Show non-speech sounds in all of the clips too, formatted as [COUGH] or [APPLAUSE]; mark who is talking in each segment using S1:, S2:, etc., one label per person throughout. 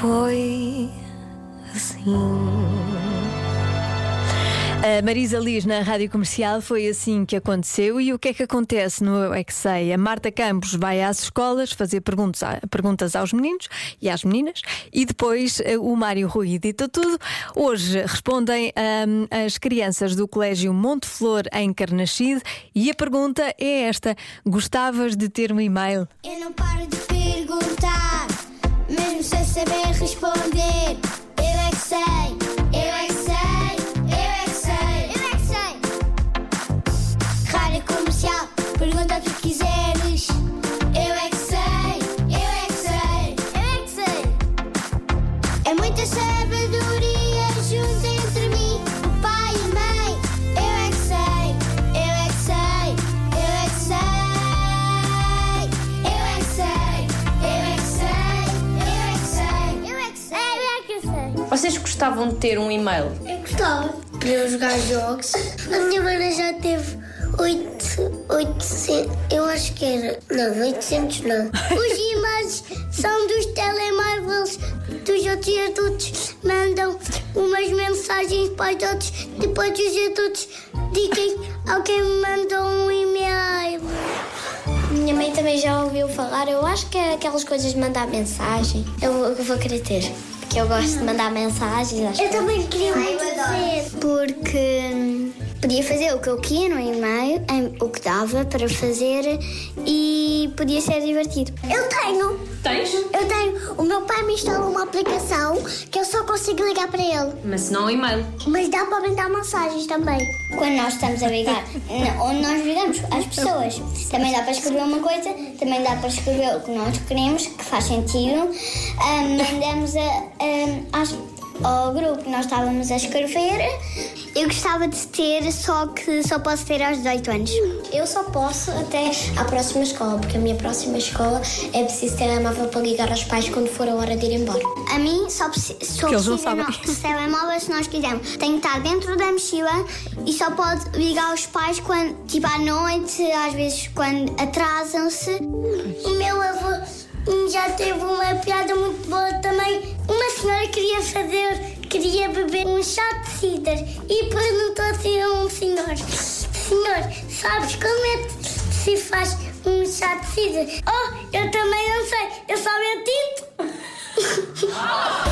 S1: foi assim.
S2: A Marisa Liz na rádio comercial foi assim que aconteceu. E o que é que acontece no Eu é que Sei? A Marta Campos vai às escolas fazer perguntas, perguntas aos meninos e às meninas, e depois eh, o Mário Rui edita tudo. Hoje respondem um, as crianças do Colégio Monte Flor em Carnachide e a pergunta é esta: Gostavas de ter um e-mail?
S3: Eu não paro de perguntar, mesmo sem saber responder.
S4: Vocês gostavam de ter um e-mail?
S3: Eu gostava para eu jogar jogos. A minha mana já teve 8, 800, eu acho que era. Não, 800 não. Os e-mails são dos telemóveis dos outros adultos. Mandam umas mensagens para os outros. Depois os adultos dizem ao quem mandou um e-mail. Minha mãe também já ouviu falar. Eu acho que é aquelas coisas de mandar mensagem. Eu, eu vou querer ter. Porque eu gosto de mandar mensagens. eu também queria muito ter. Porque hum, podia fazer o que eu queria no e-mail, em- o que dava para fazer e podia ser divertido. Eu tenho.
S4: Tens?
S3: Eu tenho. O meu pai me instalou uma aplicação que eu só consigo ligar para ele.
S4: Mas não um e-mail.
S3: Mas dá para mandar mensagens também. Quando nós estamos a ligar, onde nós ligamos às pessoas, também dá para escrever uma coisa, também dá para escrever o que nós queremos, que faz sentido. Ahm, mandamos a, ao grupo que nós estávamos a escrever. Eu gostava de ter, só que só posso ter aos 18 anos. Eu só posso até à próxima escola, porque a minha próxima escola é preciso telemóvel para ligar aos pais quando for a hora de ir embora. A mim só, preci- só no- de telemóvel se nós quisermos. Tem que estar dentro da mochila e só pode ligar aos pais quando, tipo à noite, às vezes quando atrasam-se. O meu avô já teve uma piada muito boa também. Uma senhora queria fazer, queria beber um chá de cidra e perguntou assim a um senhor: Senhor, sabes como é que se faz um chá de cidra? Oh, eu também não sei, eu só bebo tinto.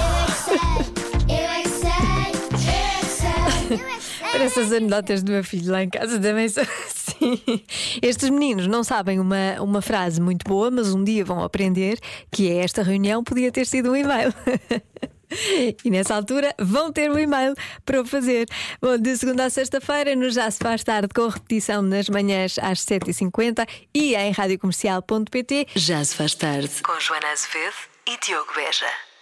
S3: Eu é que sei, eu é que sei, eu é que sei, eu é que sei.
S2: Parece as anedotas do meu filho lá em casa também são assim. Estes meninos não sabem uma, uma frase muito boa, mas um dia vão aprender que é esta reunião podia ter sido um e-mail. [LAUGHS] E nessa altura vão ter um e-mail para o fazer. Bom, de segunda a sexta-feira, no Já Se Faz Tarde, com repetição nas manhãs às 7h50 e em radiocomercial.pt.
S1: Já se faz tarde com Joana Azevedo e Diogo Beja.